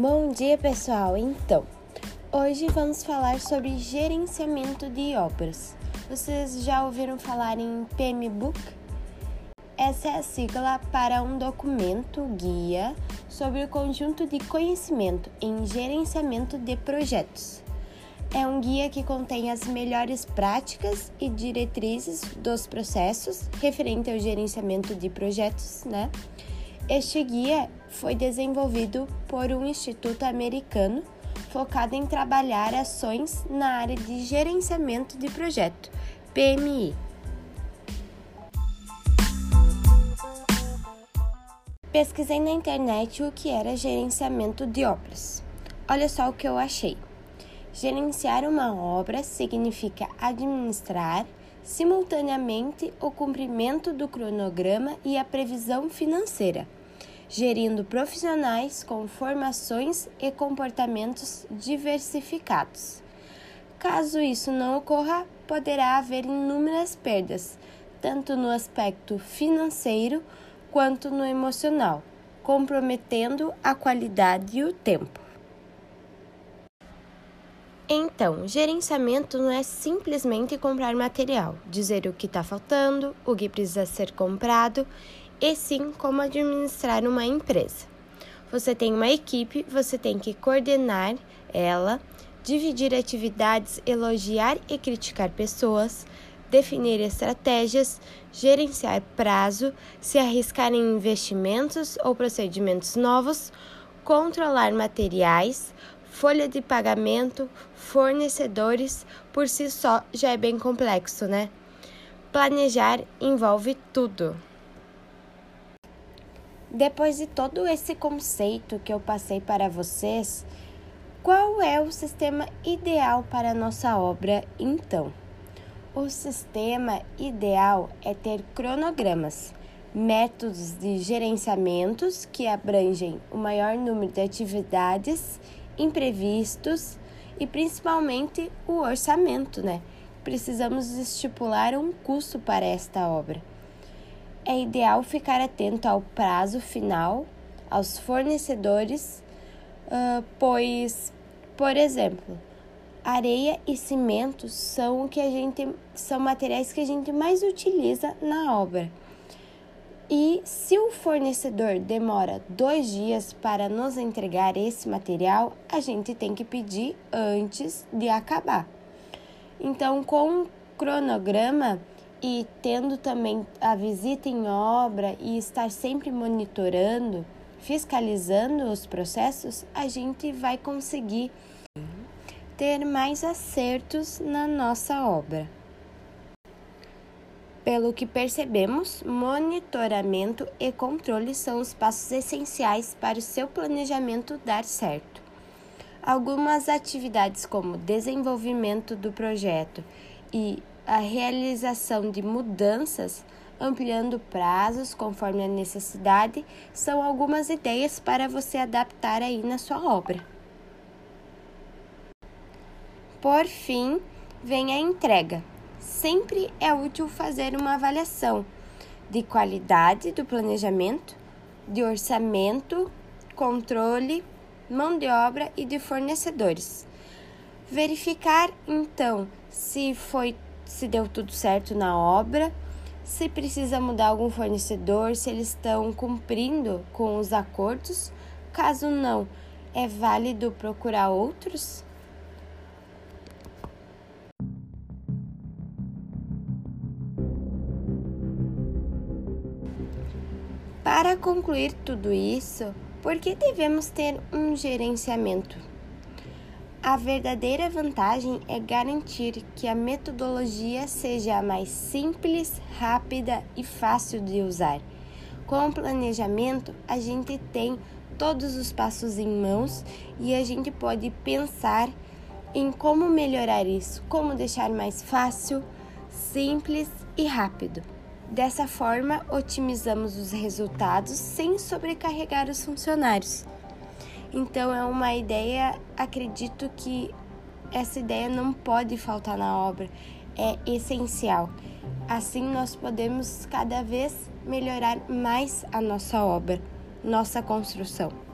Bom dia, pessoal. Então, hoje vamos falar sobre gerenciamento de obras. Vocês já ouviram falar em PMBOK? Essa é a sigla para um documento guia sobre o conjunto de conhecimento em gerenciamento de projetos. É um guia que contém as melhores práticas e diretrizes dos processos referente ao gerenciamento de projetos, né? Este guia foi desenvolvido por um instituto americano focado em trabalhar ações na área de gerenciamento de projeto, PMI. Pesquisei na internet o que era gerenciamento de obras. Olha só o que eu achei. Gerenciar uma obra significa administrar simultaneamente o cumprimento do cronograma e a previsão financeira gerindo profissionais com formações e comportamentos diversificados. Caso isso não ocorra, poderá haver inúmeras perdas, tanto no aspecto financeiro quanto no emocional, comprometendo a qualidade e o tempo. Então, gerenciamento não é simplesmente comprar material, dizer o que está faltando, o que precisa ser comprado e sim como administrar uma empresa. Você tem uma equipe, você tem que coordenar ela, dividir atividades, elogiar e criticar pessoas, definir estratégias, gerenciar prazo, se arriscar em investimentos ou procedimentos novos, controlar materiais, folha de pagamento, fornecedores, por si só já é bem complexo, né? Planejar envolve tudo. Depois de todo esse conceito que eu passei para vocês, qual é o sistema ideal para nossa obra então? O sistema ideal é ter cronogramas, métodos de gerenciamentos que abrangem o maior número de atividades, imprevistos e principalmente o orçamento, né? Precisamos estipular um custo para esta obra é ideal ficar atento ao prazo final, aos fornecedores, uh, pois, por exemplo, areia e cimento são o que a gente são materiais que a gente mais utiliza na obra. E se o fornecedor demora dois dias para nos entregar esse material, a gente tem que pedir antes de acabar. Então, com um cronograma, e tendo também a visita em obra e estar sempre monitorando, fiscalizando os processos, a gente vai conseguir ter mais acertos na nossa obra. Pelo que percebemos, monitoramento e controle são os passos essenciais para o seu planejamento dar certo. Algumas atividades, como desenvolvimento do projeto e a realização de mudanças, ampliando prazos conforme a necessidade, são algumas ideias para você adaptar aí na sua obra. Por fim, vem a entrega. Sempre é útil fazer uma avaliação de qualidade do planejamento, de orçamento, controle, mão de obra e de fornecedores. Verificar então se foi se deu tudo certo na obra, se precisa mudar algum fornecedor, se eles estão cumprindo com os acordos. Caso não, é válido procurar outros? Para concluir tudo isso, por que devemos ter um gerenciamento? A verdadeira vantagem é garantir que a metodologia seja a mais simples, rápida e fácil de usar. Com o planejamento, a gente tem todos os passos em mãos e a gente pode pensar em como melhorar isso, como deixar mais fácil, simples e rápido. Dessa forma, otimizamos os resultados sem sobrecarregar os funcionários. Então é uma ideia, acredito que essa ideia não pode faltar na obra, é essencial. Assim nós podemos cada vez melhorar mais a nossa obra, nossa construção.